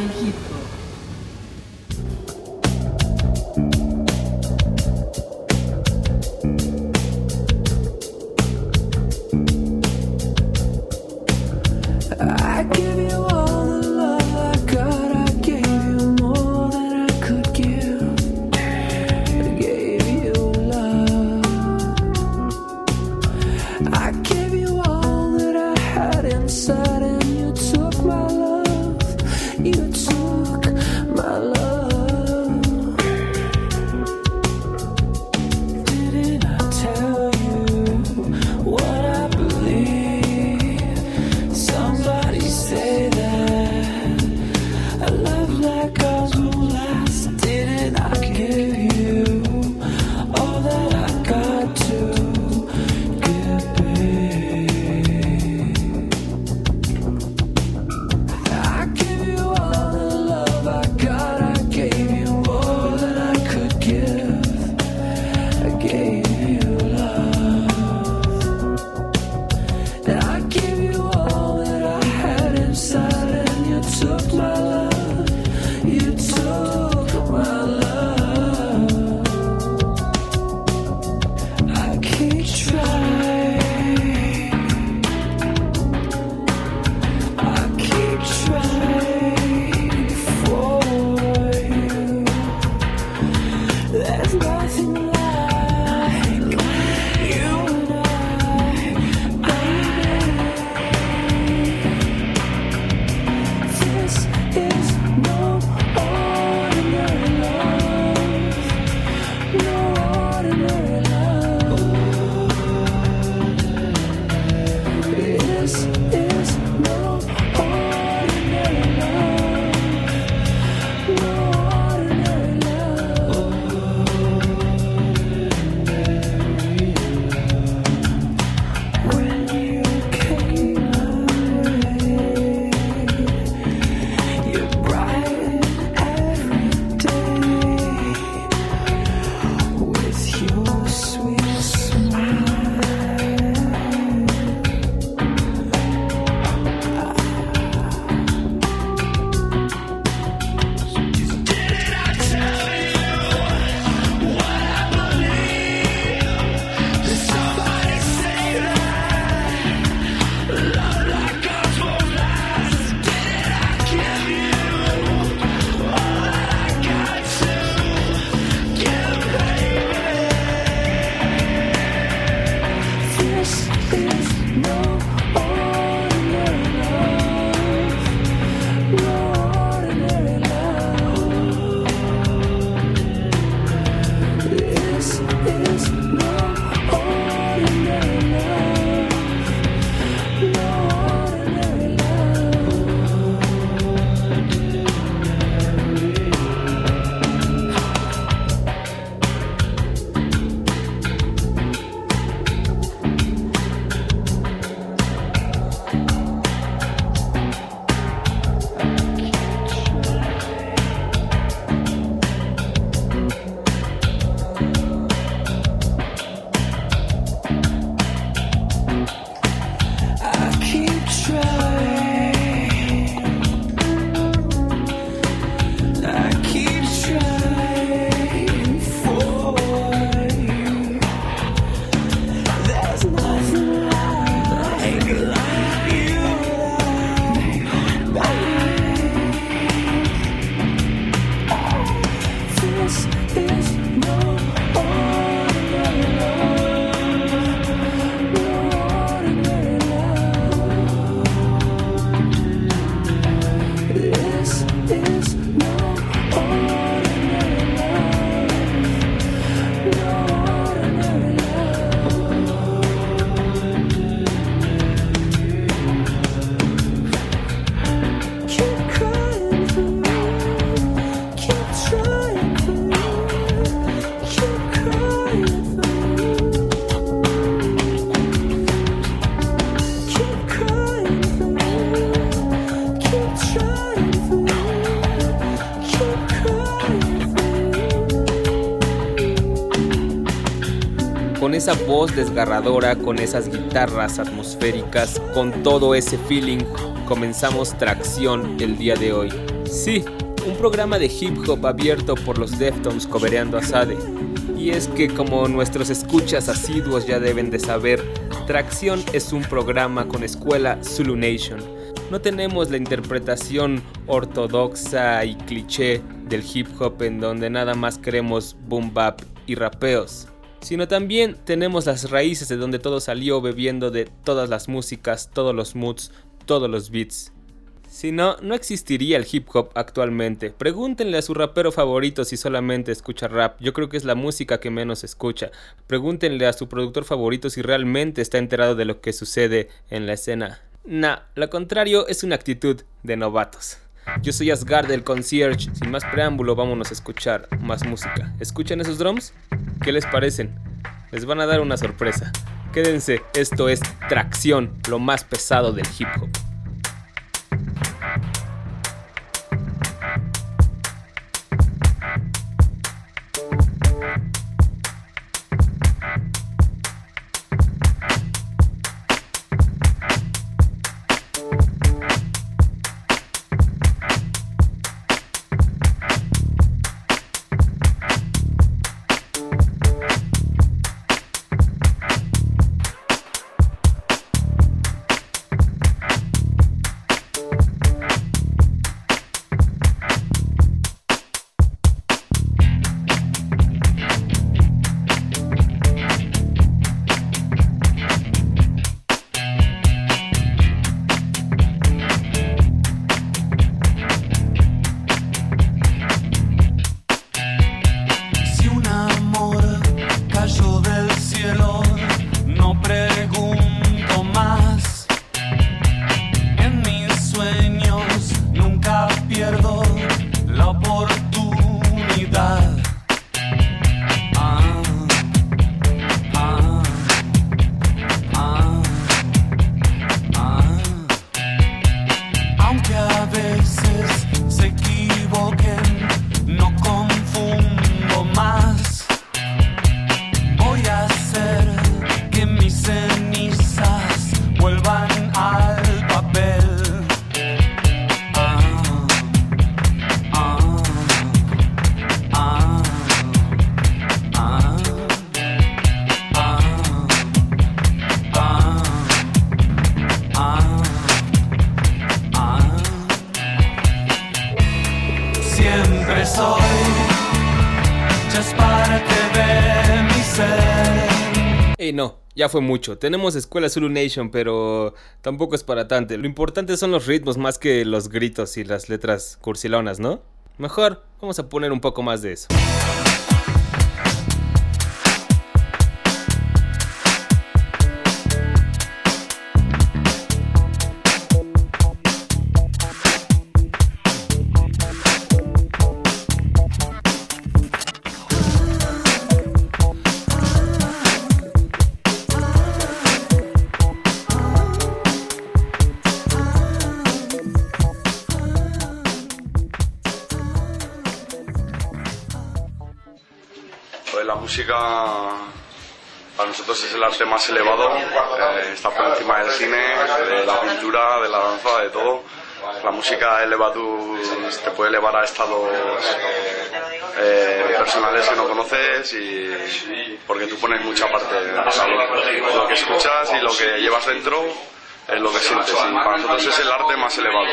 they keep esa voz desgarradora, con esas guitarras atmosféricas, con todo ese feeling, comenzamos Tracción el día de hoy. Sí, un programa de hip hop abierto por los Deftones cobereando a Sade. Y es que como nuestros escuchas asiduos ya deben de saber, Tracción es un programa con escuela Zulu Nation. No tenemos la interpretación ortodoxa y cliché del hip hop en donde nada más queremos boom bap y rapeos, sino también tenemos las raíces de donde todo salió bebiendo de todas las músicas, todos los moods, todos los beats. Si no, no existiría el hip hop actualmente. Pregúntenle a su rapero favorito si solamente escucha rap. Yo creo que es la música que menos escucha. Pregúntenle a su productor favorito si realmente está enterado de lo que sucede en la escena. Nah, lo contrario es una actitud de novatos. Yo soy Asgard del concierge. Sin más preámbulo, vámonos a escuchar más música. ¿Escuchan esos drums? ¿Qué les parecen? Les van a dar una sorpresa. Quédense, esto es Tracción, lo más pesado del hip hop. Ya fue mucho. Tenemos Escuela Zulu Nation, pero tampoco es para tanto. Lo importante son los ritmos más que los gritos y las letras cursilonas, ¿no? Mejor, vamos a poner un poco más de eso. La música para nosotros es el arte más elevado, eh, está por encima del cine, de la pintura, de la danza, de todo. La música eleva tus, te puede elevar a estados eh, personales que no conoces y porque tú pones mucha parte, lo, lo que escuchas y lo que llevas dentro es lo que sientes. Y para nosotros es el arte más elevado.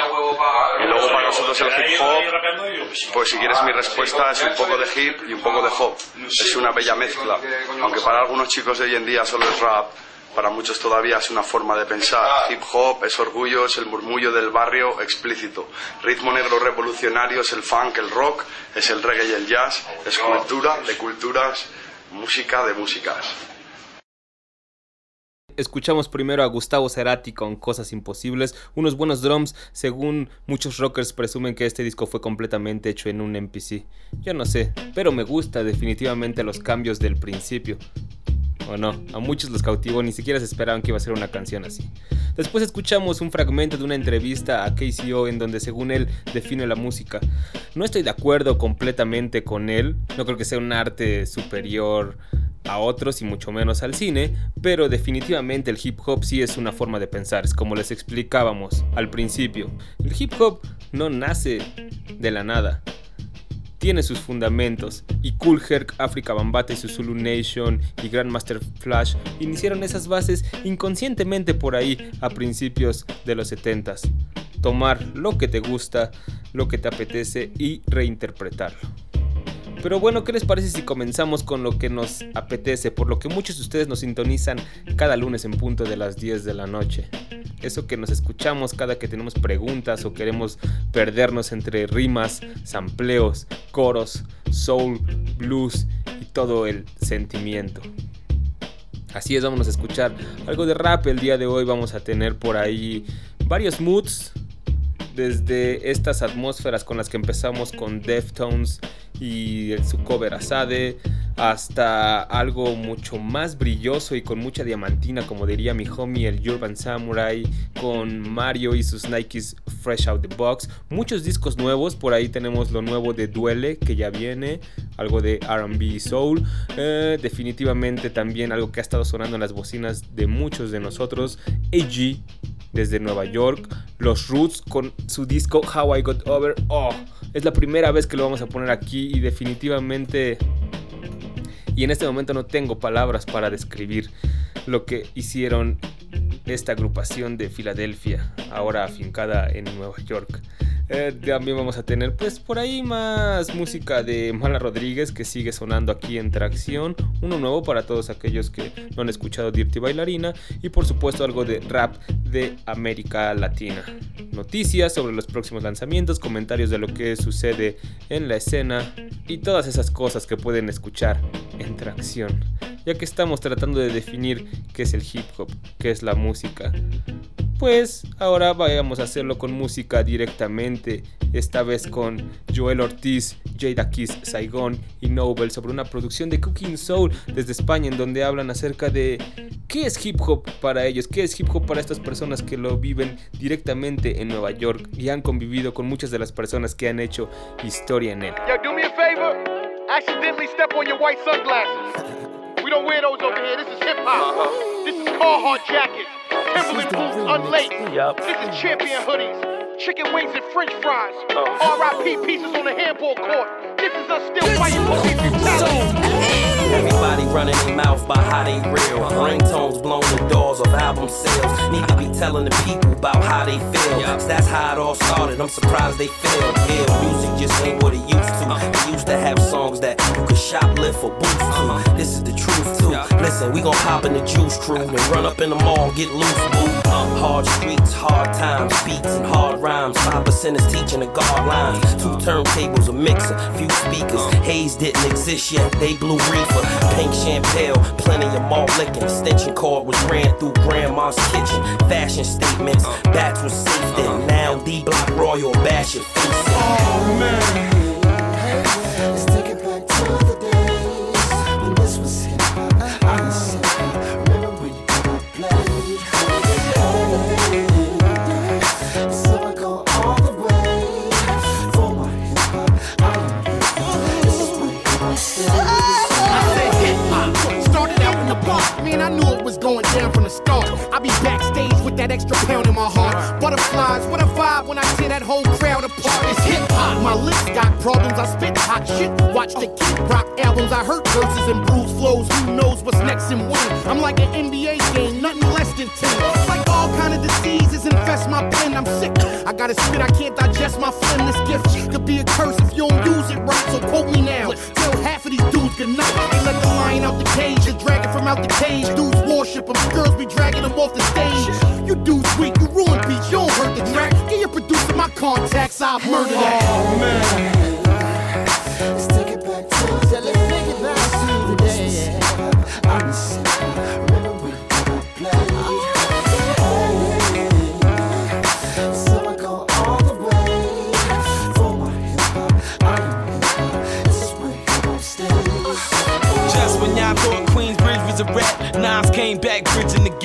Y luego para nosotros el hip hop, pues si quieres mi respuesta es un poco de hip y un poco de hop. Es una bella mezcla. Aunque para algunos chicos de hoy en día solo es rap, para muchos todavía es una forma de pensar. Hip hop es orgullo, es el murmullo del barrio explícito. Ritmo negro revolucionario es el funk, el rock, es el reggae y el jazz. Es cultura de culturas, música de músicas. Escuchamos primero a Gustavo Cerati con Cosas Imposibles, unos buenos drums, según muchos rockers presumen que este disco fue completamente hecho en un MPC. Yo no sé, pero me gusta definitivamente los cambios del principio. O no, a muchos los cautivó, ni siquiera se esperaban que iba a ser una canción así. Después escuchamos un fragmento de una entrevista a KCO en donde según él define la música. No estoy de acuerdo completamente con él, no creo que sea un arte superior a otros y mucho menos al cine, pero definitivamente el hip hop sí es una forma de pensar, es como les explicábamos al principio. El hip hop no nace de la nada, tiene sus fundamentos y Cool Herc, Africa Bambata y su Zulu Nation y Grandmaster Flash iniciaron esas bases inconscientemente por ahí a principios de los 70s. Tomar lo que te gusta, lo que te apetece y reinterpretarlo. Pero bueno, ¿qué les parece si comenzamos con lo que nos apetece? Por lo que muchos de ustedes nos sintonizan cada lunes en punto de las 10 de la noche. Eso que nos escuchamos cada que tenemos preguntas o queremos perdernos entre rimas, sampleos, coros, soul, blues y todo el sentimiento. Así es, vamos a escuchar algo de rap el día de hoy. Vamos a tener por ahí varios moods. Desde estas atmósferas con las que empezamos con Deftones y su cover Asade, hasta algo mucho más brilloso y con mucha diamantina, como diría mi homie el Urban Samurai, con Mario y sus Nikes Fresh Out the Box. Muchos discos nuevos, por ahí tenemos lo nuevo de Duele, que ya viene, algo de RB Soul. Eh, definitivamente también algo que ha estado sonando en las bocinas de muchos de nosotros, AG desde Nueva York, Los Roots con su disco How I Got Over. Oh, es la primera vez que lo vamos a poner aquí y definitivamente... Y en este momento no tengo palabras para describir lo que hicieron esta agrupación de Filadelfia, ahora afincada en Nueva York. Eh, también vamos a tener pues por ahí más música de Mala Rodríguez que sigue sonando aquí en Tracción. Uno nuevo para todos aquellos que no han escuchado Dirty Bailarina. Y por supuesto algo de rap de América Latina. Noticias sobre los próximos lanzamientos, comentarios de lo que sucede en la escena y todas esas cosas que pueden escuchar en Tracción. Ya que estamos tratando de definir qué es el hip hop, qué es la música pues ahora vayamos a hacerlo con música directamente, esta vez con Joel Ortiz, Jada Kiss, Saigon y Nobel sobre una producción de Cooking Soul desde España en donde hablan acerca de qué es hip hop para ellos, qué es hip hop para estas personas que lo viven directamente en Nueva York y han convivido con muchas de las personas que han hecho historia en él. Yo, do me a favor. Accidentally step on your white sunglasses. We don't wear those over here. This is hip hop. This is Carhartt jackets. Timberland boots unlaced. Yup. This is champion hoodies. Chicken wings and french fries. Uh-huh. R.I.P. pieces on the handball court. This is us still fighting for these brutality. Running their mouth about how they real. Ringtones blowing the doors of album sales. Need to be telling the people about how they feel. 'Cause that's how it all started. I'm surprised they feel. Yeah, music just ain't what it used to. It used to have songs that you could shoplift or boost to. This is the truth too. Listen, we gon' hop in the juice crew and run up in the mall, get loose, boo. Hard streets, hard times, beats and hard rhymes. Five percent is teaching the guard lines. Two turntables, a mixer, few speakers. Haze didn't exist yet. They blew reefer, pink champagne, plenty of malt liquor. Extension cord was ran through grandma's kitchen. Fashion statements, bats was safe then. Now D Block Royal bash your face. Oh, in. Let's I be backstage with that extra pound in my heart. Butterflies, what a vibe when I tear that whole crowd apart. It's hip hop. My lips got problems. I spit hot shit. Watch the kid rock albums. I hurt verses and bruise flows. Who knows what's next and when? I'm like an NBA game, nothing less than 10. Like all kind of diseases infest my pen. I'm sick. I gotta spit. I can't digest my phlegm. This gift could be a curse if you don't use it right. So quote me now. Tell half of these dudes good night. They let the lion out the cage. The dragon from out the cage. Dudes worship them. Girls be dragging them off the stage. You dudes weak. You ruin beats. You don't hurt the track. Give your producer my contacts. I'll murder that. Oh, Let's take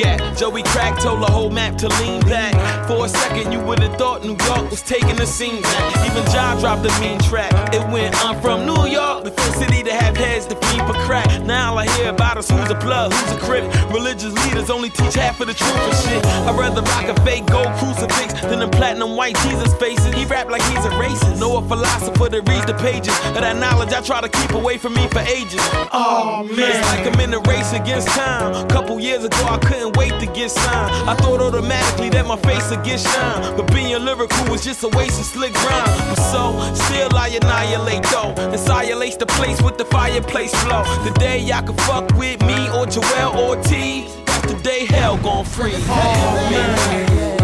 bridging. Joey Crack told the whole map to lean back. For a second, you would've thought New York was taking the scene back. Even John dropped a mean track. It went, I'm from New York, the first city to have heads to feed for crack. Now I I hear about is who's a plug, who's a crip. Religious leaders only teach half of the truth and shit. I'd rather rock a fake gold crucifix than them platinum white Jesus faces. He rap like he's a racist. Know a philosopher that reads the pages of that knowledge I try to keep away from me for ages. Oh man, it's like I'm in a race against time. Couple years ago, I couldn't wait to get signed. I thought automatically that my face would get shine. But being lyrical was just a waste of slick rhyme. But so, still I annihilate though. Annihilate the place with the fireplace flow. The day y'all can fuck with me or Joel Ortiz. That's the day hell gon' freeze. Oh, man.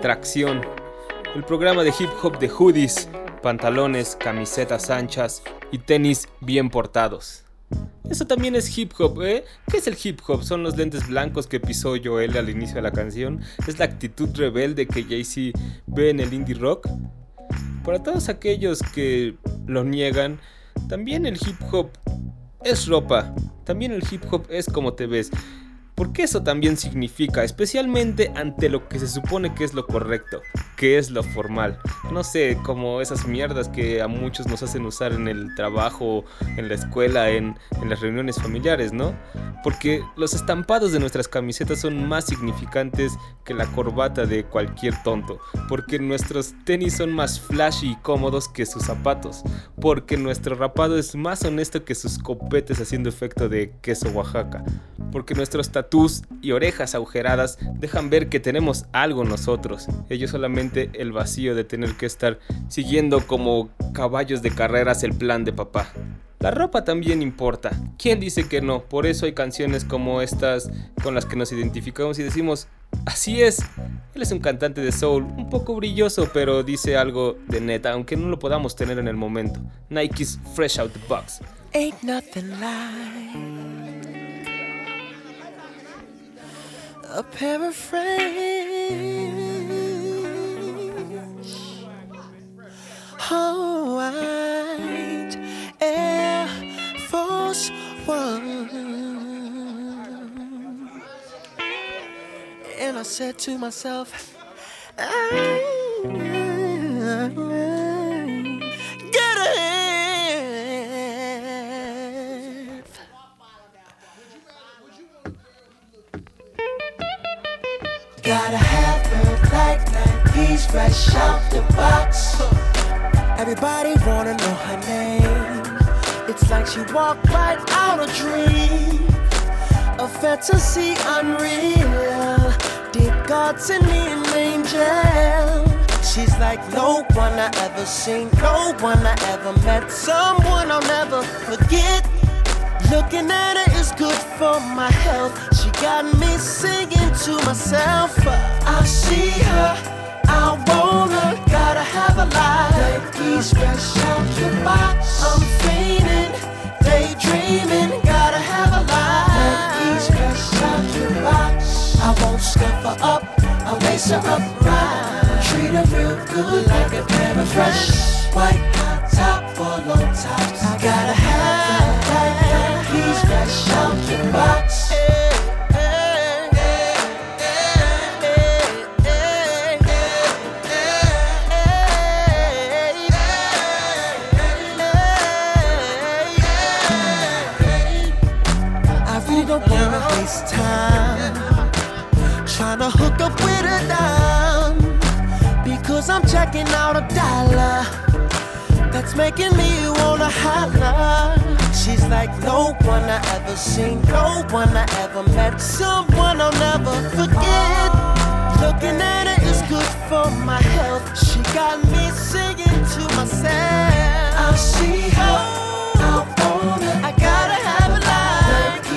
Tracción, el programa de hip hop de hoodies, pantalones, camisetas anchas y tenis bien portados. Eso también es hip hop, ¿eh? ¿Qué es el hip hop? Son los lentes blancos que pisó Joel al inicio de la canción. Es la actitud rebelde que Jay-Z ve en el indie rock. Para todos aquellos que lo niegan, también el hip hop es ropa. También el hip hop es como te ves. Porque eso también significa, especialmente ante lo que se supone que es lo correcto, que es lo formal. No sé, como esas mierdas que a muchos nos hacen usar en el trabajo, en la escuela, en, las reuniones familiares, ¿no? Porque los estampados de nuestras camisetas son más significantes que la corbata de cualquier tonto. Porque nuestros tenis son más flashy y cómodos que sus zapatos. Porque nuestro rapado es más honesto que sus copetes haciendo efecto de queso Oaxaca. Porque nuestros tatús y orejas agujeradas dejan ver que tenemos algo nosotros. Ellos solamente el vacío de tener que estar siguiendo como caballos de carreras el plan de papá. La ropa también importa. ¿Quién dice que no? Por eso hay canciones como estas con las que nos identificamos y decimos, así es. Él es un cantante de soul, un poco brilloso, pero dice algo de neta, aunque no lo podamos tener en el momento. Nike's Fresh Out the Box. Ain't nothing like a pair of friends. Oh, white Air Force One. And I said to myself, Get fresh out the box. Everybody wanna know her name. It's like she walked right out a dream. A fantasy unreal. Deep gods in me an angel. She's like no one I ever seen, no one I ever met. Someone I'll never forget. Looking at her is good for my health. She got me singing to myself. I see her, I gotta have a life. Nike's fresh out the box. I'm feeling, daydreaming, gotta have a life. fresh out the box. I won't scuff her up, I'll lace her up right. Treat her real good like a pair of fresh white hot top for low tops. I gotta have Nike's fresh out the box. Waste time trying to hook up with a dime because I'm checking out a dollar that's making me wanna holler. She's like no one I ever seen, no one I ever met, someone I'll never forget. Looking at her is good for my health. She got me singing to myself. I see her, I want her.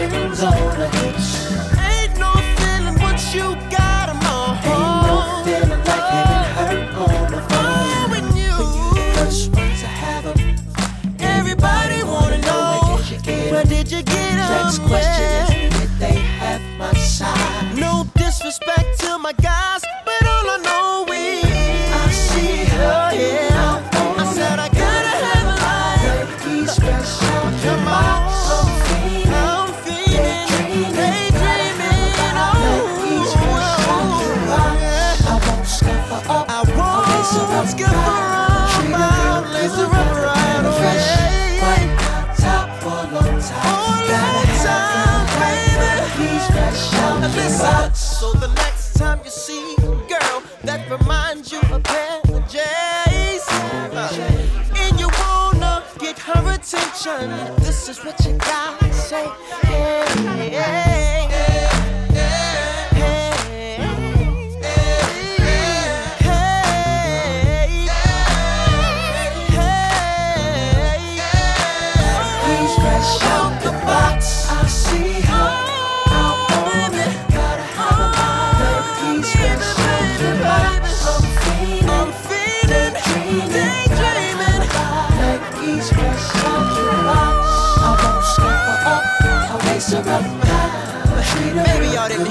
engine's on a hitch. Ain't no feeling once you got them all. Ain't no feeling like getting hurt on the phone. Oh, when you, you the first ones to have them. Everybody wanna know, where did you get them? Next question is, did they have my side? So the next time you see a girl that reminds you of Hannah J's, uh, and you wanna get her attention, this is what you gotta say. Hey, hey,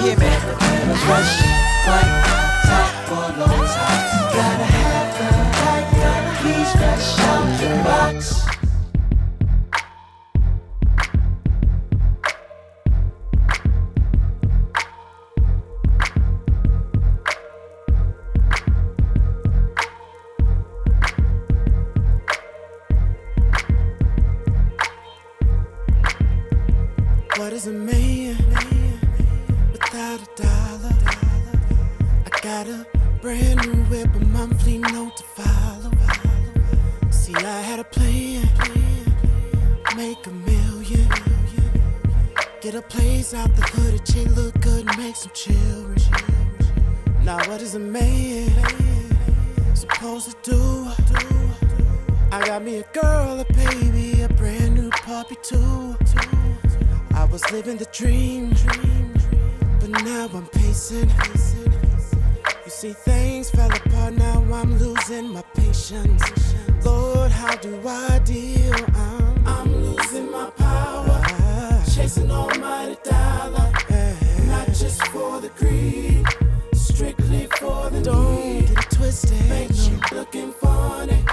hear me. See, things fell apart, now I'm losing my patience. Lord, how do I deal? I'm, I'm losing my power, chasing almighty dollar, not just for the greed, strictly for the Don't need. get it twisted. Bank chick looking funny,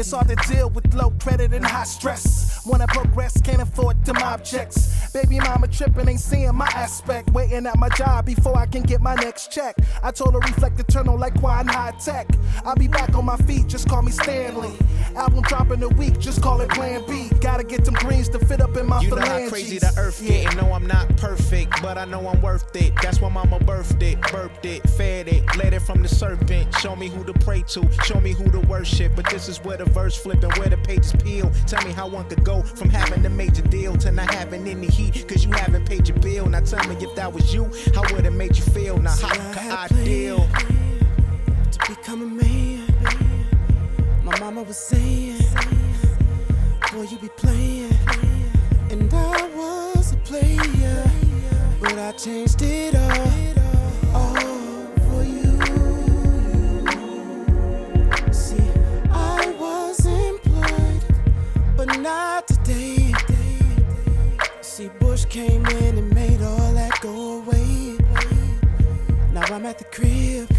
It's hard to deal with low credit and high stress. Wanna progress, can't afford them objects. Baby mama tripping, ain't seeing my aspect. Waiting at my job before I can get my next check. I told her reflect eternal like wine High Tech. I'll be back on my feet, just call me Stanley. Album dropping a week, just call it Plan B. Gotta get them greens to fit up in my You know how crazy the earth getting. No, I'm not perfect, but I know I'm worth it. That's why mama birthed it, burped it, fed it, led it from the serpent. Show me who to pray to, show me who to worship. But this is where the verse flip and where the pages peel. Tell me how one could go from having a major deal to not having any heat, cause you haven't paid your bill. Now tell me if that was you, how would it make you feel? Now how could I deal? to become a man. My mama was saying, Boy, you be playing. And I was a player, but I changed it all, all oh. But not today. See, Bush came in and made all that go away. Now I'm at the crib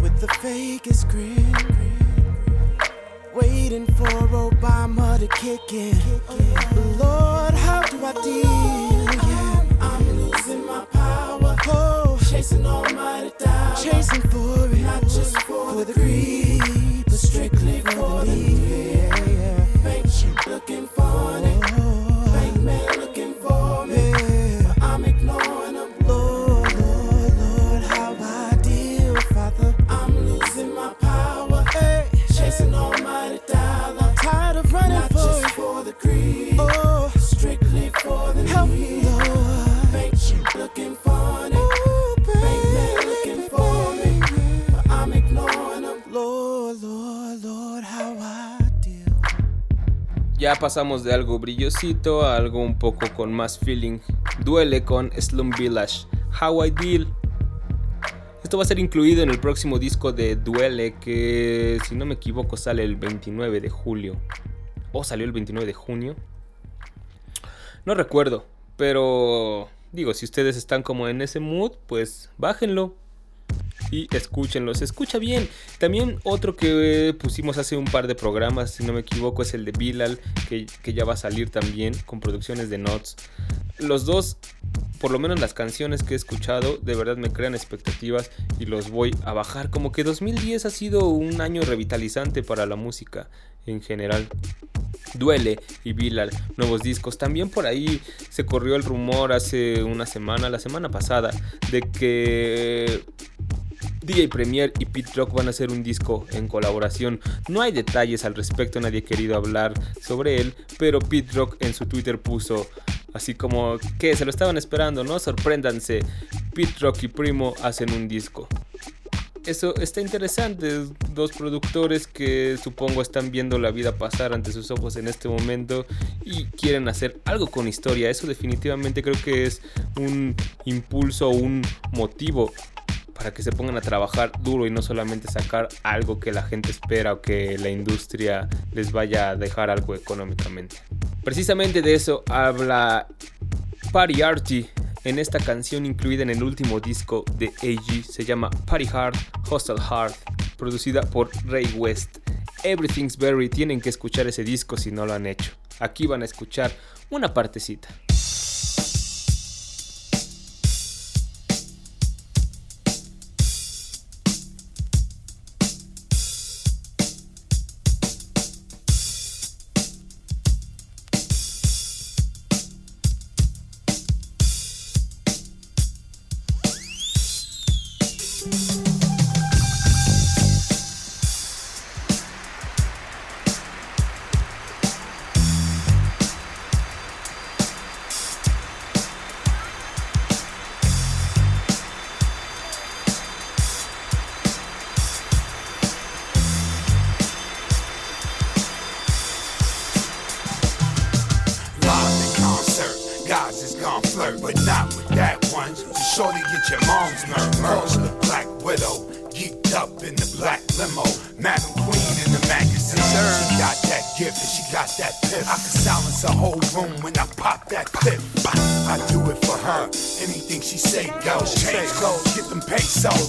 with the fakest grin, waiting for Obama to kick in. Lord, how do I deal? Pasamos de algo brillosito a algo un poco con más feeling. Duele con Slum Village, How I Deal. Esto va a ser incluido en el próximo disco de Duele que si no me equivoco sale el 29 de julio. ¿O salió el 29 de junio? No recuerdo, pero digo, si ustedes están como en ese mood, pues bájenlo y escúchenlo. Se escucha bien. También otro que pusimos hace un par de programas, si no me equivoco, es el de Bilal, que, que ya va a salir también con producciones de Notes. Los dos, por lo menos las canciones que he escuchado, de verdad me crean expectativas y los voy a bajar. Como que 2010 ha sido un año revitalizante para la música en general. Duele y Bilal, nuevos discos. También por ahí se corrió el rumor hace una semana, la semana pasada, de que DJ Premier y Pete Rock van a hacer un disco en colaboración. No hay detalles al respecto, nadie ha querido hablar sobre él, pero Pete Rock en su Twitter puso así como que se lo estaban esperando, ¿no? Sorpréndanse, Pete Rock y Primo hacen un disco. Eso está interesante, dos productores que supongo están viendo la vida pasar ante sus ojos en este momento y quieren hacer algo con historia. Eso definitivamente creo que es un impulso, un motivo para que se pongan a trabajar duro y no solamente sacar algo que la gente espera o que la industria les vaya a dejar algo económicamente. Precisamente de eso habla Party Artie en esta canción incluida en el último disco de AG. Se llama Party Hard, Hostel Hard, producida por Ray West. Everything's Berry, tienen que escuchar ese disco si no lo han hecho. Aquí van a escuchar una partecita.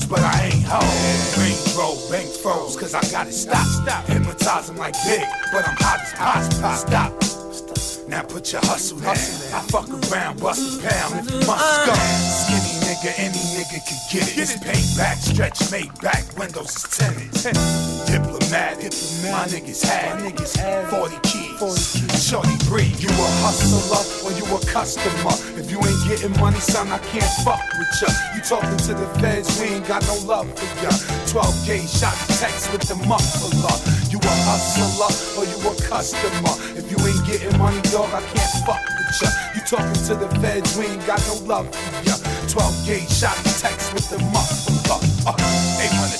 But I ain't hoe. Range roll, bank froze, cause I got it stop. Stop. Hypnotize like big, but I'm hot as hot. Stop. Now put your hustle down. I fuck around, bust a pound if you must go. Skinny nigga, any nigga can get it. This payback, stretch made back, windows is tinted. Diplomatic, my niggas had, niggas had 40 keys. Shorty breed, you a hustler or you a customer? You ain't getting money, son, I can't fuck with ya. You talking to the feds, we ain't got no love for ya. 12 gauge shot text with the muffler. You a hustler or you a customer? If you ain't getting money, dog, I can't fuck with ya. You talking to the feds, we ain't got no love for ya. 12 gauge shot text with the muffler. Uh,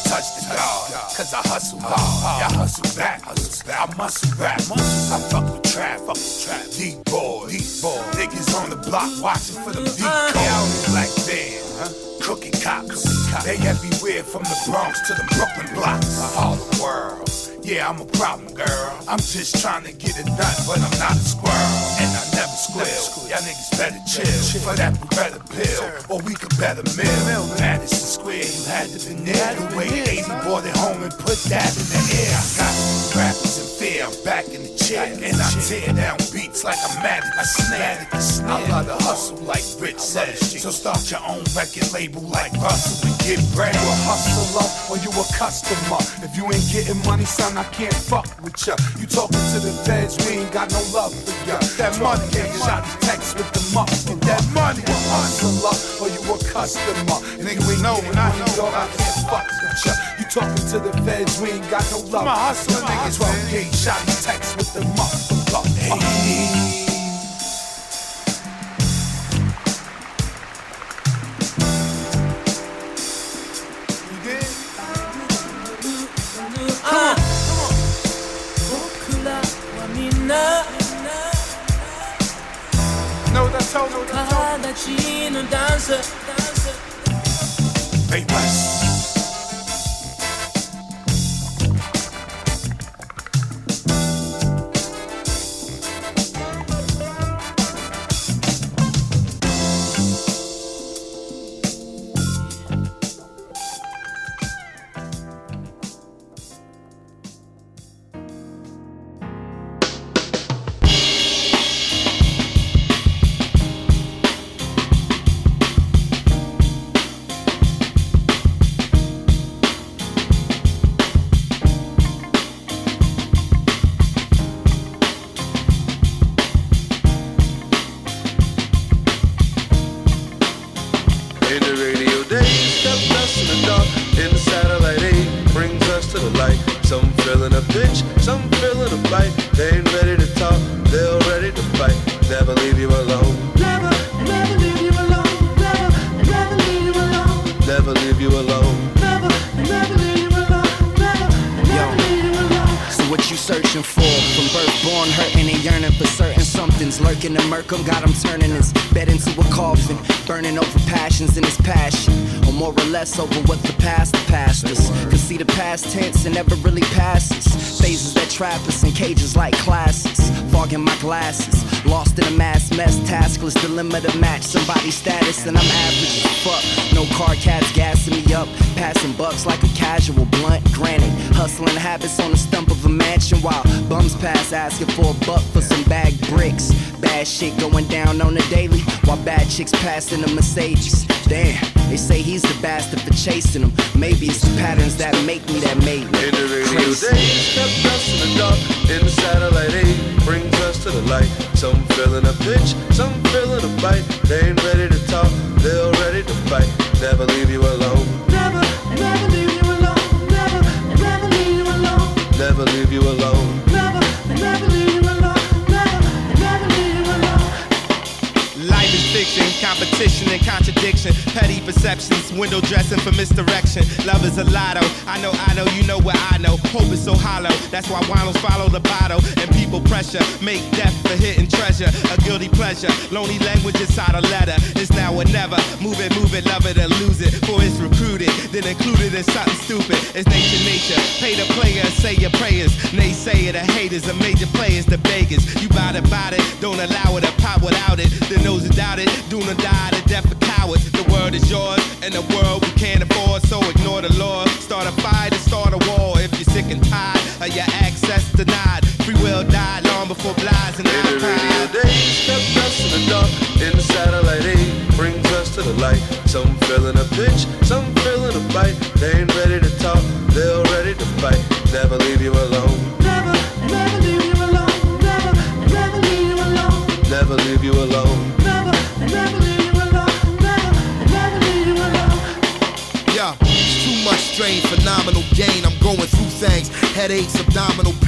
touch the dog, cause I hustle hard. I hustle back, I muscle back. I fuck with trap, fuck with trap. Deep boys, deep boys. Niggas on the block watching for the uh. decoys. Black band, huh? Cookie cops. They everywhere from the Bronx to the Brooklyn blocks. All the world. Yeah, I'm a problem, girl. I'm just trying to get a nut, but I'm not a squirrel. And I never squeal. Y'all niggas better chill. For that, we better pill. Or we could better mill. Madison Square, you had to be near. The way 80 brought it home and put that in the air. I got fear. I'm back in the chair. And I tear down beats like I'm mad at the snare. I love the hustle like Rich said. So start your own record label like Russell and get bread. You a hustler or you a customer? If you ain't getting money, son, I can't fuck with ya. You talking to the feds, we ain't got no love for ya. That money, yeah, shot the text with the muff. Get that money, you a hustler or you a customer? If you ain't getting money, dog, I can't fuck with ya. Talking to the feds, we ain't got no love. My hustle, my niggas well gauge, shot text with the muff. Up, up. Hey. Hey West. That in cages like classes, fogging my glasses, lost in a mass mess, taskless dilemma to match somebody's status, and I'm average as fuck. No car cats gassing me up, passing bucks like a casual blunt. Granted, hustling habits on the stump of a mansion while bums pass asking for a buck for some bag bricks. Bad shit going down on the daily while bad chicks passing the Mercedes. Damn, they say he's the bastard for chasing them. Maybe it's the patterns that make me that made me. In the radio Crazy. days, kept us in the dark. In the satellite age, brings us to the light. Some feeling a pinch, some feeling a bite. They ain't ready to talk, they're ready to fight. Never leave you alone. Never, never leave you alone. Never, never leave you alone. Never leave you alone. Competition and contradiction, petty perceptions, window dressing for misdirection. Love is a lotto. I know, I know, you know what I know. Hope is so hollow. That's why winos follow the bottle and people pressure make death for hidden treasure. A guilty pleasure. Lonely language inside a letter. It's now or never. Move it, move it, love it or lose it. For it's recruited, then included in something stupid. It's nature, nature. Pay the player, say your prayers. Naysayer, the haters, the major players, the beggars. You bout it, bout it. Don't allow it to pop without it. The nose is it. Do not death of cowards. The word is yours, and the world we can't afford. So ignore the law. Start a fight and start a war. If you're sick and tired of your access denied, free will died long before blinds and In the iPods. days, kept us in the dark. In the satellite age, brings us to the light. Some feeling a pinch, some feeling a bite. They ain't ready to talk, they're ready to fight. Never leave you alone. Headaches, abdominal.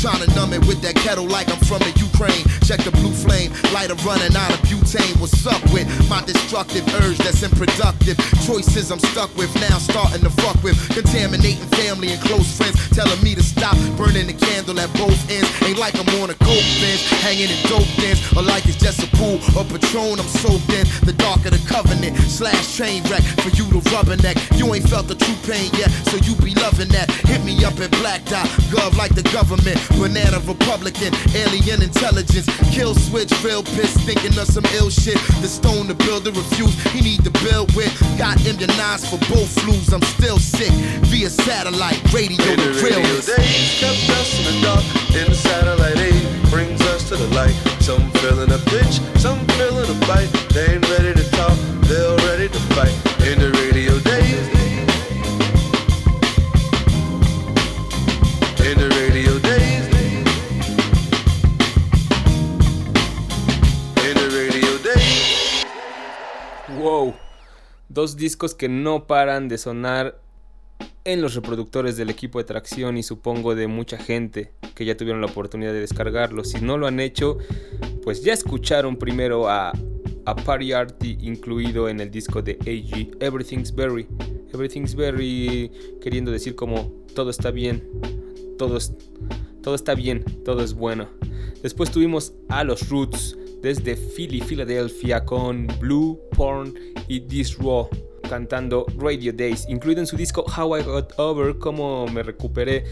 Trying to numb it with that kettle like I'm from the Ukraine. Check the blue flame, lighter running out of butane. What's up with my destructive urge that's unproductive? Choices I'm stuck with now, starting to fuck with. Contaminating family and close friends, telling me to stop burning the candle at both ends. Ain't like I'm on a coke bench, hanging in dope dens, or like it's just a pool of Patron I'm soaked in. The dark of the covenant slash train wreck for you to rubberneck. You ain't felt the true pain yet, so you be loving that. Hit me up at Black Dot, gov like the government. Banana Republican, alien intelligence. Kill switch, real piss, thinking of some ill shit. The stone the builder refused, he need to build with. Got immunized for both flus, I'm still sick. Via satellite, radio, the realness. days, kept us in the dark. In the satellite age, brings us to the light. Some feeling a pinch, some feeling a bite. They ain't ready to talk, they're ready to fight. In the Dos discos que no paran de sonar en los reproductores del equipo de tracción y supongo de mucha gente que ya tuvieron la oportunidad de descargarlos. Si no lo han hecho, pues ya escucharon primero a, a Party Arty incluido en el disco de AG, Everything's Berry. Everything's Berry queriendo decir como todo está bien, todo, es- todo está bien, todo es bueno. Después tuvimos a los Roots desde Philly, Filadelfia, con Blue, Porn y This Raw, cantando Radio Days, incluido en su disco How I Got Over, cómo me recuperé.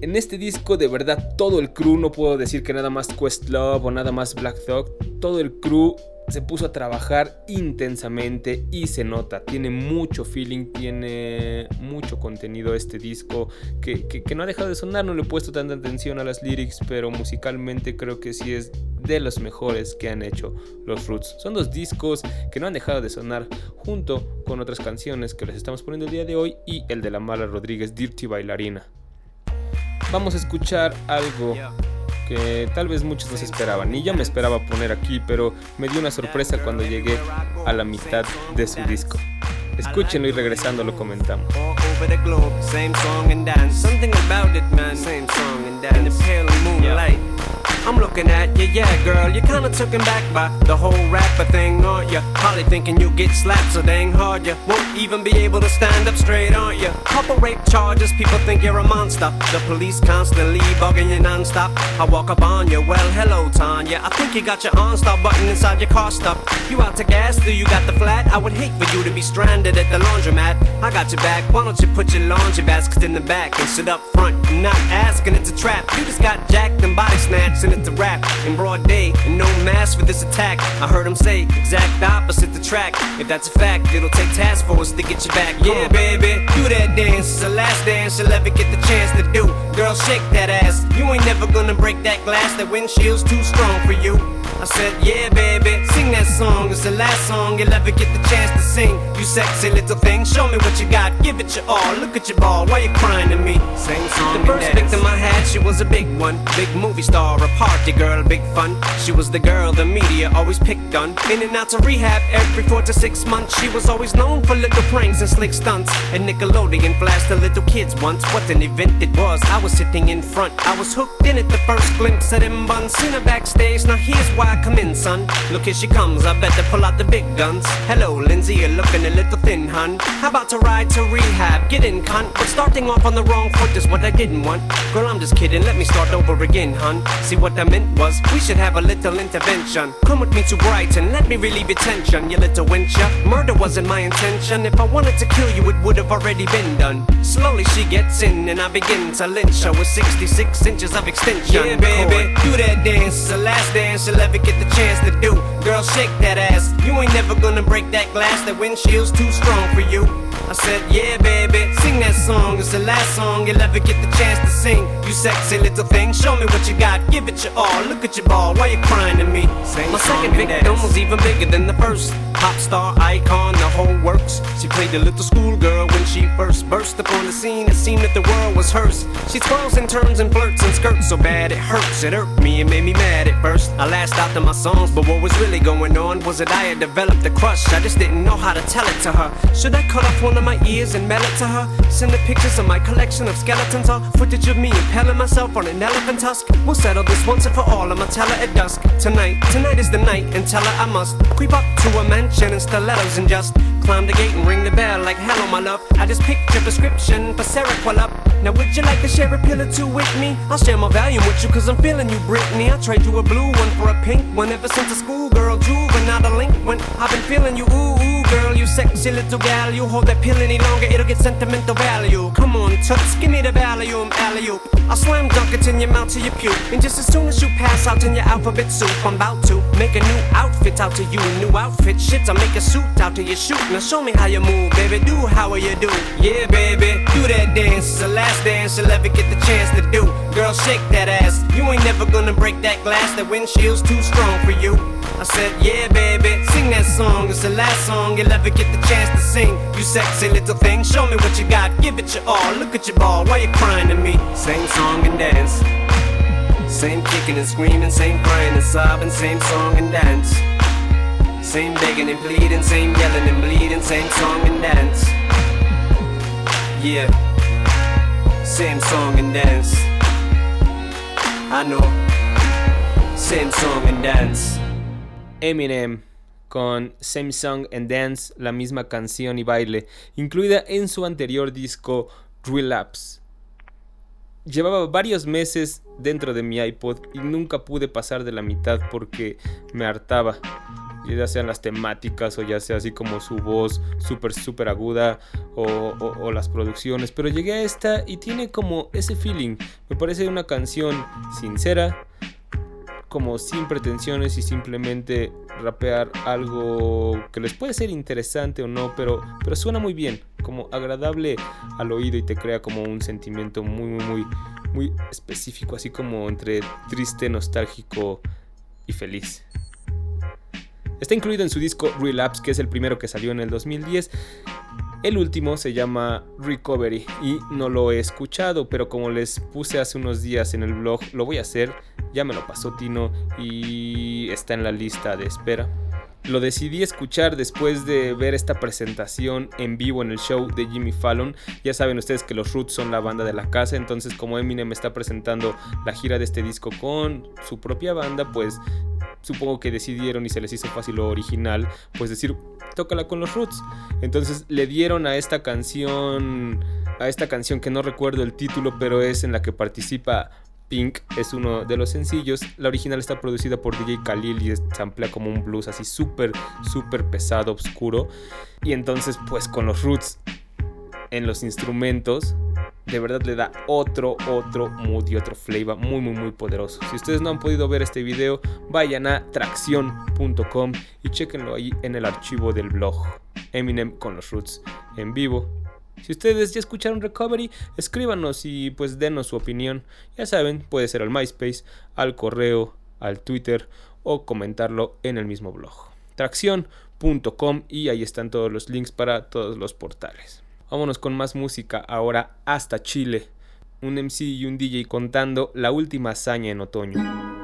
En este disco de verdad todo el crew, no puedo decir que nada más Questlove o nada más Black Thought, todo el crew se puso a trabajar intensamente y se nota, tiene mucho feeling, tiene mucho contenido este disco que, no ha dejado de sonar, no le he puesto tanta atención a las lyrics, pero musicalmente creo que sí es de los mejores que han hecho los Roots. Son dos discos que no han dejado de sonar junto con otras canciones que les estamos poniendo el día de hoy y el de la Mala Rodríguez, Dirty Bailarina. Vamos a escuchar algo que tal vez muchos no se esperaban. Ni yo me esperaba poner aquí, pero me dio una sorpresa cuando llegué a la mitad de su disco. Escúchenlo y regresando lo comentamos. I'm looking at you, yeah, girl. You're kinda taken back by the whole rapper thing, aren't you? Probably thinking you get slapped so dang hard, you won't even be able to stand up straight, aren't you? Couple rape charges, people think you're a monster. The police constantly bugging you non-stop. I walk up on you, well, hello, Tanya. I think you got your OnStar button inside your car stuff. You out to gas? Do you got the flat? I would hate for you to be stranded at the laundromat. I got your back. Why don't you put your laundry basket in the back and sit up front? I'm not asking, it's a trap. You just got jacked and body snatched, it's a rap in broad day. And no mask for this attack. I heard him say exact opposite the track. If that's a fact, it'll take task force to get you back. Yeah, baby, do that dance. It's the last dance you'll ever get the chance to do. Girl, shake that ass. You ain't never gonna break that glass. That windshield's too strong for you. I said, yeah, baby, sing that song. It's the last song you'll ever get the chance to sing. You sexy little thing, show me what you got. Give it your all. Look at your ball. Why you crying to me? Same song. The first victim I had, she was a big one. Big movie star, a party girl, big fun. She was the girl the media always picked on. In and out to rehab every four to six months. She was always known for little pranks and slick stunts. And Nickelodeon flashed the little kids once. What an event it was. I was sitting in front. I was hooked in at the first glimpse of them buns. Seen her backstage. Now here's why I come in, son. Look, here she comes. I better pull out the big guns. Hello, Lindsay. You're looking a little thin, hun. How about to ride to rehab? Get in, cunt. But starting off on the wrong foot is what I didn't want. Girl, I'm just kidding. Let me start over again, hun. See what I meant was we should have a little intervention. Come with me to Brighton. Let me relieve your tension, you little wincher. Murder wasn't my intention. If I wanted to kill you, it would have already been done. Slowly she gets in, and I begin to lynch her with 66 inches of extension. Yeah, baby, do that dance. The last dance you'll ever get the chance to do. Girl, shake that ass. You ain't never gonna break that glass. That windshield's too strong for you. I said, yeah, baby, sing that song. It's the last song you'll ever get the chance to sing. You sexy little thing, show me what you got. Give it your all. Look at your ball. Why you crying to me? Same My second victim was even bigger than the first. Pop star icon, the whole works. She played a little schoolgirl when she first burst upon the scene. It seemed that the world was hers. She twirls and turns and flirts and skirts so bad it hurts. It hurt me and made me mad at first. I lashed out to my songs, but what was really going on was that I had developed a crush. I just didn't know how to tell it to her. Should I cut off one of my ears and mail it to her? Send the pictures of my collection of skeletons or footage of me impaling myself on an elephant tusk? We'll settle this once and for all. I'ma tell her at dusk. Tonight, tonight is the night, and tell her I must creep up to a mansion in stilettos and just climb the gate and ring the bell like hello, my love. I just picked your prescription for Seroquel up. Now would you like to share a pill or two with me? I'll share my volume with you cause I'm feeling you, Brittany. I'll trade you a blue one for a pink one ever since a schoolgirl juvenile delinquent. I've been feeling you, ooh, ooh, girl, you sexy little gal. You hold that pill any longer, it'll get sentimental value. Come on, toots, give me the Valium, alley oop. I'll slam dunk it in your mouth till you puke. And just as soon as you pass out in your alphabet soup, I'm about to make a new outfit out to you. New outfit, shit, I'll make a suit out to your shoot. Now show me how you move, baby. Do how you do. Yeah, baby, do that dance. It's the last dance you'll ever get the chance to do. Girl, shake that ass. You ain't never gonna break that glass. That windshield's too strong for you. I said, yeah, baby, sing that song. It's the last song you'll ever get the chance to sing. You sexy little thing, show me what you got. Give it your all. Look at your ball. Why you crying to me? Same song and dance. Same kicking and screaming, same crying and sobbing, same song and dance. Same begging and pleading, same yelling and bleeding, same song and dance. Yeah, same song and dance. I know, same song and dance. Eminem con Same Song and Dance, la misma canción y baile, incluida en su anterior disco Relapse. llevaba varios meses dentro de mi iPod y nunca pude pasar de la mitad porque me hartaba. Ya sean las temáticas o ya sea así como su voz súper, súper aguda o, o- o las producciones. Pero llegué a esta y tiene como ese feeling. Me parece una canción sincera, como sin pretensiones y simplemente rapear algo que les puede ser interesante o no, pero, pero suena muy bien, como agradable al oído y te crea como un sentimiento muy, muy, muy, muy específico, así como entre triste, nostálgico y feliz. Está incluido en su disco Relapse, que es el primero que salió en el 2010. El último se llama Recovery y no lo he escuchado, pero como les puse hace unos días en el blog, lo voy a hacer. Ya me lo pasó Tino y está en la lista de espera. Lo decidí escuchar después de ver esta presentación en vivo en el show de Jimmy Fallon. Ya saben ustedes que los Roots son la banda de la casa, entonces como Eminem está presentando la gira de este disco con su propia banda, pues supongo que decidieron y se les hizo fácil lo original, pues decir, tócala con los Roots. Entonces le dieron a esta canción, a esta canción que no recuerdo el título, pero es en la que participa Pink, es uno de los sencillos. La original está producida por DJ Khalil y se amplía como un blues así súper, súper pesado, oscuro. Y entonces pues con los Roots en los instrumentos, de verdad le da otro, otro mood y otro flavor muy, muy, muy poderoso. Si ustedes no han podido ver este video, vayan a tracción.com y chequenlo ahí en el archivo del blog. Eminem con los Roots en vivo. Si ustedes ya escucharon Recovery, escríbanos y pues denos su opinión. Ya saben, puede ser al MySpace, al correo, al Twitter o comentarlo en el mismo blog. Tracción.com y ahí están todos los links para todos los portales. Vámonos con más música ahora hasta Chile. Un MC y un DJ contando la última hazaña en otoño.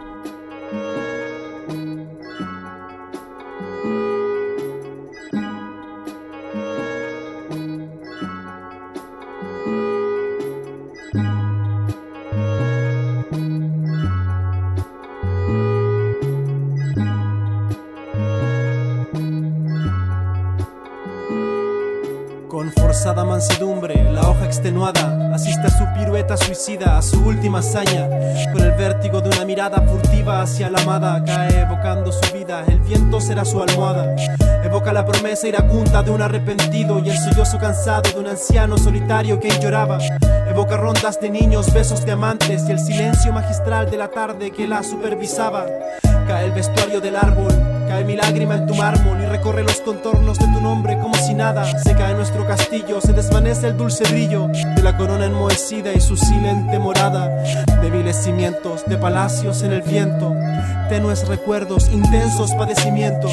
Mansedumbre, la hoja extenuada asiste a su pirueta suicida, a su última hazaña. Con el vértigo de una mirada furtiva hacia la amada, cae evocando su vida, el viento será su almohada. Evoca la promesa iracunda de un arrepentido y el sollozo cansado de un anciano solitario que lloraba. Evoca rondas de niños, besos de amantes y el silencio magistral de la tarde que la supervisaba. Cae el vestuario del árbol, cae mi lágrima en tu mármol y recorre los contornos de tu nombre como Se cae nuestro castillo, se desvanece el dulce brillo de la corona enmohecida y su silente morada. Débiles cimientos de palacios en el viento, tenues recuerdos, intensos padecimientos.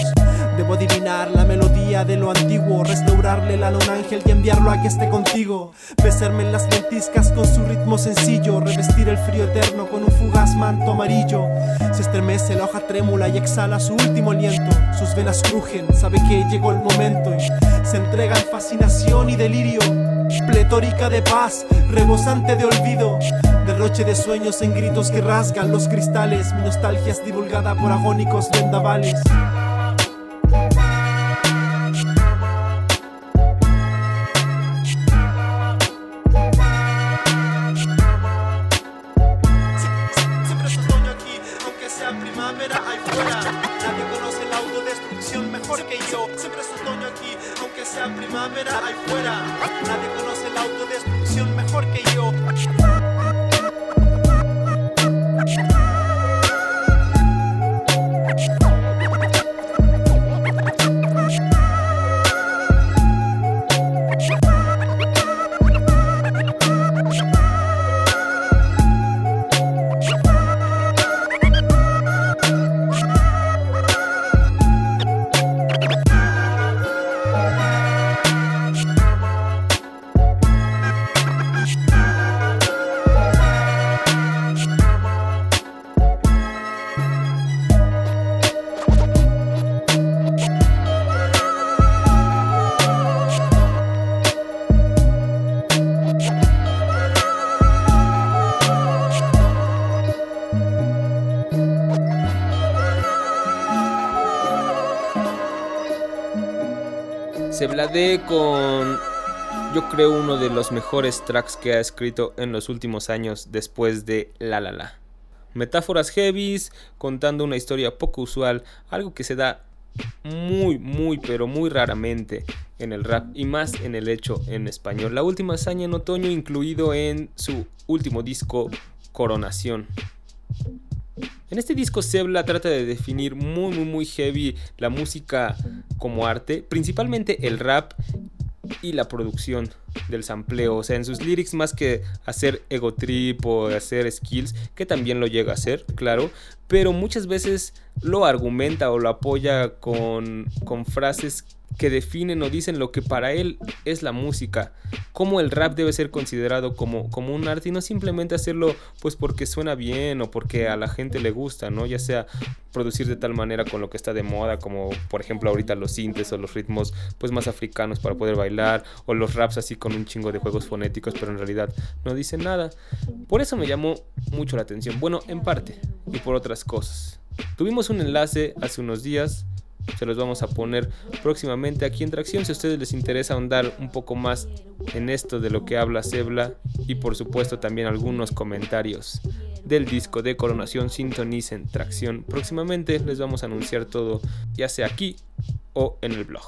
Debo adivinar la melodía de lo antiguo, restaurarle la luna ángel y enviarlo a que esté contigo. Besarme en las lentiscas con su ritmo sencillo, revestir el frío eterno con un fugaz manto amarillo. Se estremece la hoja trémula y exhala su último aliento. Sus venas crujen, sabe que llegó el momento y se entrega en fascinación y delirio. Pletórica de paz, rebosante de olvido. Derroche de sueños en gritos que rasgan los cristales. Mi nostalgia es divulgada por agónicos vendavales. Se bladé con yo creo uno de los mejores tracks que ha escrito en los últimos años después de La La La. Metáforas heavies, contando una historia poco usual, algo que se da muy, muy, pero muy raramente en el rap y más en el hecho en español. La última hazaña en otoño incluido en su último disco Coronación. En este disco Sebla trata de definir muy muy muy heavy la música como arte, principalmente el rap y la producción del sampleo. O sea, en sus lyrics más que hacer ego trip o hacer skills, que también lo llega a hacer, claro, pero muchas veces lo argumenta o lo apoya con, con frases que definen o dicen lo que para él es la música, cómo el rap debe ser considerado como, como un arte y no simplemente hacerlo pues porque suena bien o porque a la gente le gusta, ¿no? Ya sea producir de tal manera con lo que está de moda, como por ejemplo ahorita los sintes o los ritmos pues más africanos para poder bailar, o los raps así con un chingo de juegos fonéticos, pero en realidad no dicen nada. Por eso me llamó mucho la atención, bueno, en parte, y por otras cosas. Tuvimos un enlace hace unos días se los vamos a poner próximamente aquí en Tracción si a ustedes les interesa ahondar un poco más en esto de lo que habla Sebla y por supuesto también algunos comentarios del disco de coronación sintonicen Tracción próximamente les vamos a anunciar todo ya sea aquí o en el blog.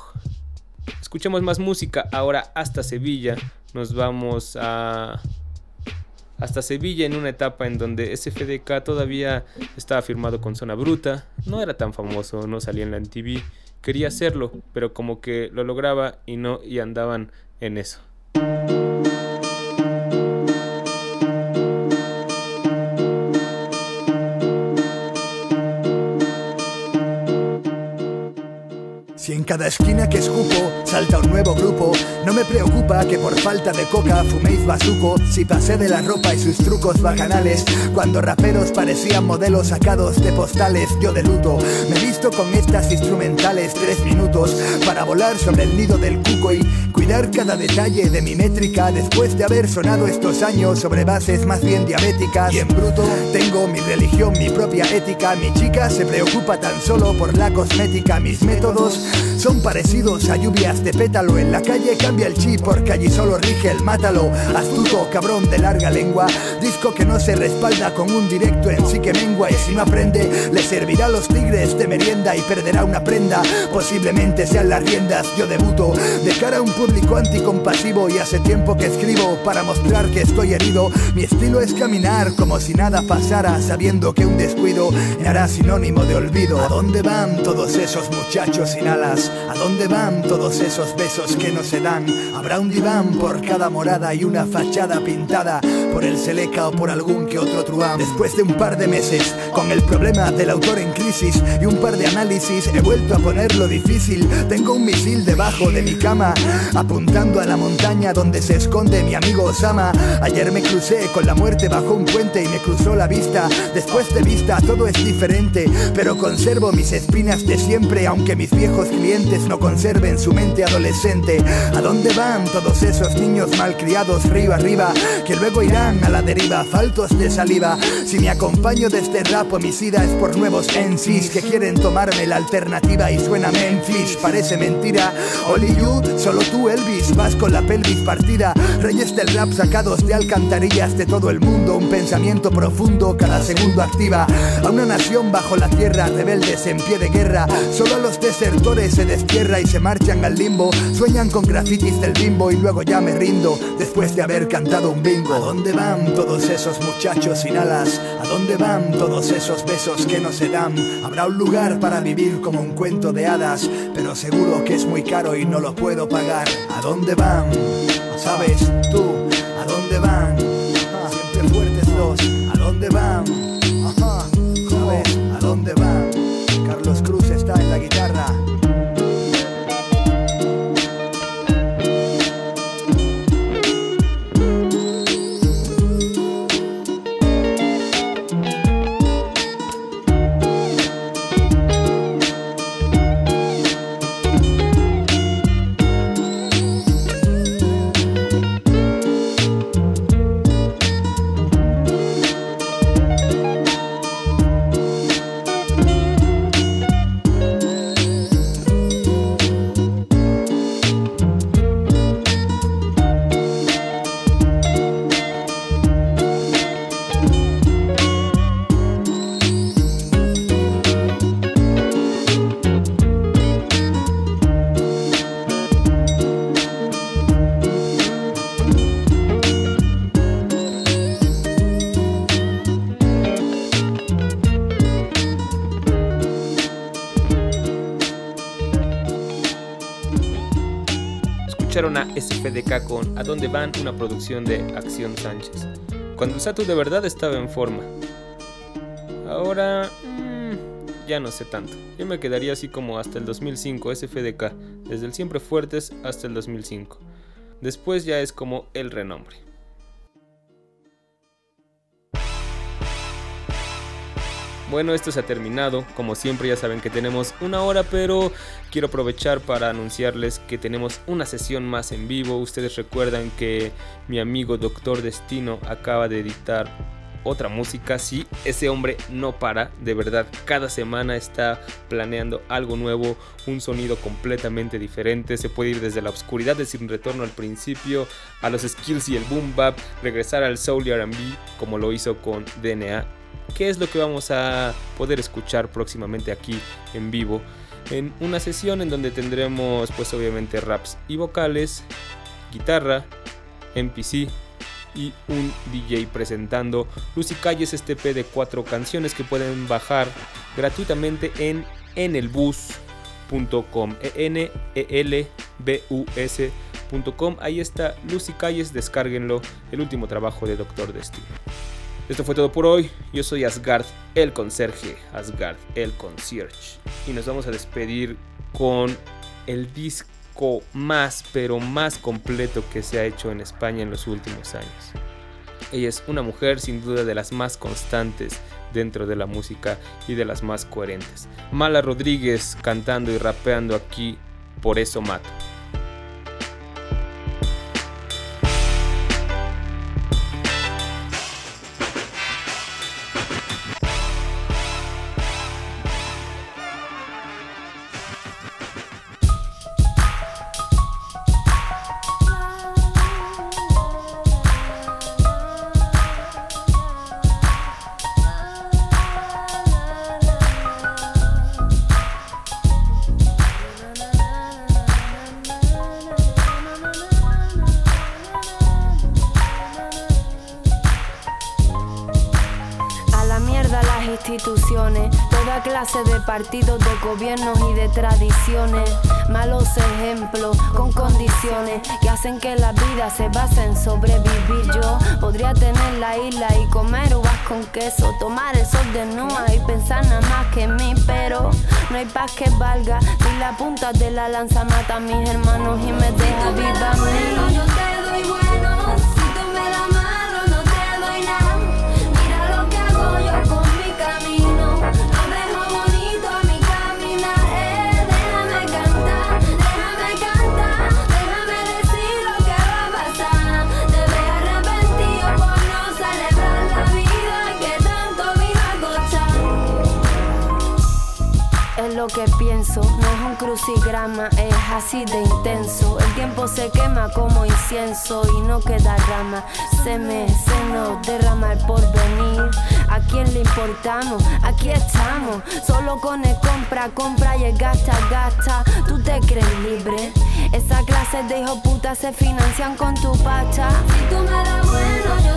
Escuchemos más música ahora hasta Sevilla nos vamos a hasta Sevilla en una etapa en donde SFDK todavía estaba firmado con Zona Bruta, no era tan famoso, no salía en la MTV, quería hacerlo, pero como que lo lograba y no y andaban en eso. Si en cada esquina que escupo salta un nuevo grupo, no me preocupa que por falta de coca fuméis bazuco. Si pasé de la ropa y sus trucos bacanales, cuando raperos parecían modelos sacados de postales, yo de luto. Me visto con estas instrumentales tres minutos para volar sobre el nido del cuco y cuidar cada detalle de mi métrica después de haber sonado estos años sobre bases más bien diabéticas. Y en bruto tengo mi religión, mi propia ética. Mi chica se preocupa tan solo por la cosmética, mis métodos son parecidos a lluvias de pétalo. En la calle cambia el chip porque allí solo rige el mátalo. Astuto, cabrón de larga lengua. Disco que no se respalda con un directo en sí que mengua. Y si no aprende, le servirá a los tigres de merienda Y perderá una prenda, posiblemente sean las riendas. Yo debuto de cara a un público anticompasivo. Y hace tiempo que escribo para mostrar que estoy herido. Mi estilo es caminar como si nada pasara Sabiendo que un descuido me hará sinónimo de olvido. ¿A dónde van todos esos muchachos sin alas? ¿A dónde van todos esos besos que no se dan? Habrá un diván por cada morada y una fachada pintada por el Seleca o por algún que otro truán. Después de un par de meses, con el problema del autor en crisis y un par de análisis, he vuelto a ponerlo difícil. Tengo un misil debajo de mi cama, apuntando a la montaña donde se esconde mi amigo Osama. Ayer me crucé con la muerte bajo un puente y me cruzó la vista. Después de vista todo es diferente, pero conservo mis espinas de siempre, aunque mis viejos clientes no conserven su mente adolescente. ¿A dónde van todos esos niños malcriados río arriba que luego irán a la deriva, faltos de saliva? Si me acompaño de este rap homicida es por nuevos MCs que quieren tomarme la alternativa y suena Memphis, parece mentira. Only you, solo tú Elvis, vas con la pelvis partida. Reyes del rap sacados de alcantarillas de todo el mundo, un pensamiento profundo cada segundo activa. A una nación bajo la tierra, rebeldes en pie de guerra, solo a los desertores se destierra y se marchan al limbo. Sueñan con grafitis del bimbo y luego ya me rindo después de haber cantado un bingo. ¿A dónde van todos esos muchachos sin alas? ¿A dónde van todos esos besos que no se dan? Habrá un lugar para vivir como un cuento de hadas, pero seguro que es muy caro y no lo puedo pagar. ¿A dónde van? ¿Sabes tú? ¿A dónde van? Siempre fuertes los. ¿A dónde van? ¿Sabes? SPDK con A dónde van, una producción de Acción Sánchez. Cuando el Satu de verdad estaba en forma. Ahora... mm, ya no sé tanto. Yo me quedaría así como hasta el 2005, SFDK, desde el Siempre Fuertes hasta el 2005. Después ya es como el renombre. Bueno, esto se ha terminado. Como siempre ya saben que tenemos una hora, pero quiero aprovechar para anunciarles que tenemos una sesión más en vivo. Ustedes recuerdan que mi amigo Doctor Destino acaba de editar otra música. Sí, ese hombre no para, de verdad. Cada semana está planeando algo nuevo, un sonido completamente diferente. Se puede ir desde la oscuridad de Sin Retorno al principio, a los skills y el boom bap, regresar al soul y RB como lo hizo con DNA qué es lo que vamos a poder escuchar próximamente aquí en vivo en una sesión en donde tendremos pues obviamente raps y vocales, guitarra, MPC y un DJ presentando Lucy Calles este P de cuatro canciones que pueden bajar gratuitamente en enelbus.com e s.com ahí está Lucy Calles descárguenlo el último trabajo de Doctor Destino esto fue todo por hoy. Yo soy Asgard, el conserje. Asgard, el concierge. Y nos vamos a despedir con el disco más, pero más completo que se ha hecho en España en los últimos años. Ella es una mujer sin duda de las más constantes dentro de la música y de las más coherentes. Mala Rodríguez cantando y rapeando aquí, por eso mato. Hacen que la vida se base en sobrevivir. Yo podría tener la isla y comer uvas con queso, tomar el sol de nua y pensar nada más que en mí, pero no hay paz que valga. Si la punta de la lanza mata a mis hermanos y me deja viva a. lo que pienso, no es un crucigrama, es así de intenso. El tiempo se quema como incienso y no queda rama. Se me, se nos derrama el porvenir. ¿A quién le importamos? Aquí estamos, solo con el compra, compra y el gasta, gasta. ¿Tú te crees libre? Esa clase de hijos puta se financian con tu pasta. Si tú me das bueno,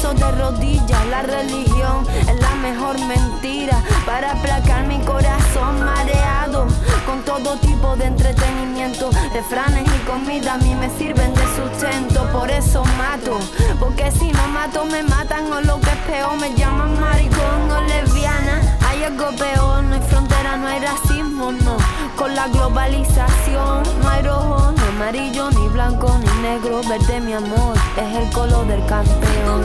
rezo de rodillas. La religión es la mejor mentira para aplacar mi corazón mareado con todo tipo de entretenimiento, refranes y comida a mí me sirven de sustento, por eso mato, porque si no mato me matan o lo que es peor me llaman maricón o lesbiana. Hay algo peor, no hay frontera, no hay racismo, no. Con la globalización no hay rojo, amarillo, ni blanco, ni negro. Verde, mi amor, es el color del campeón.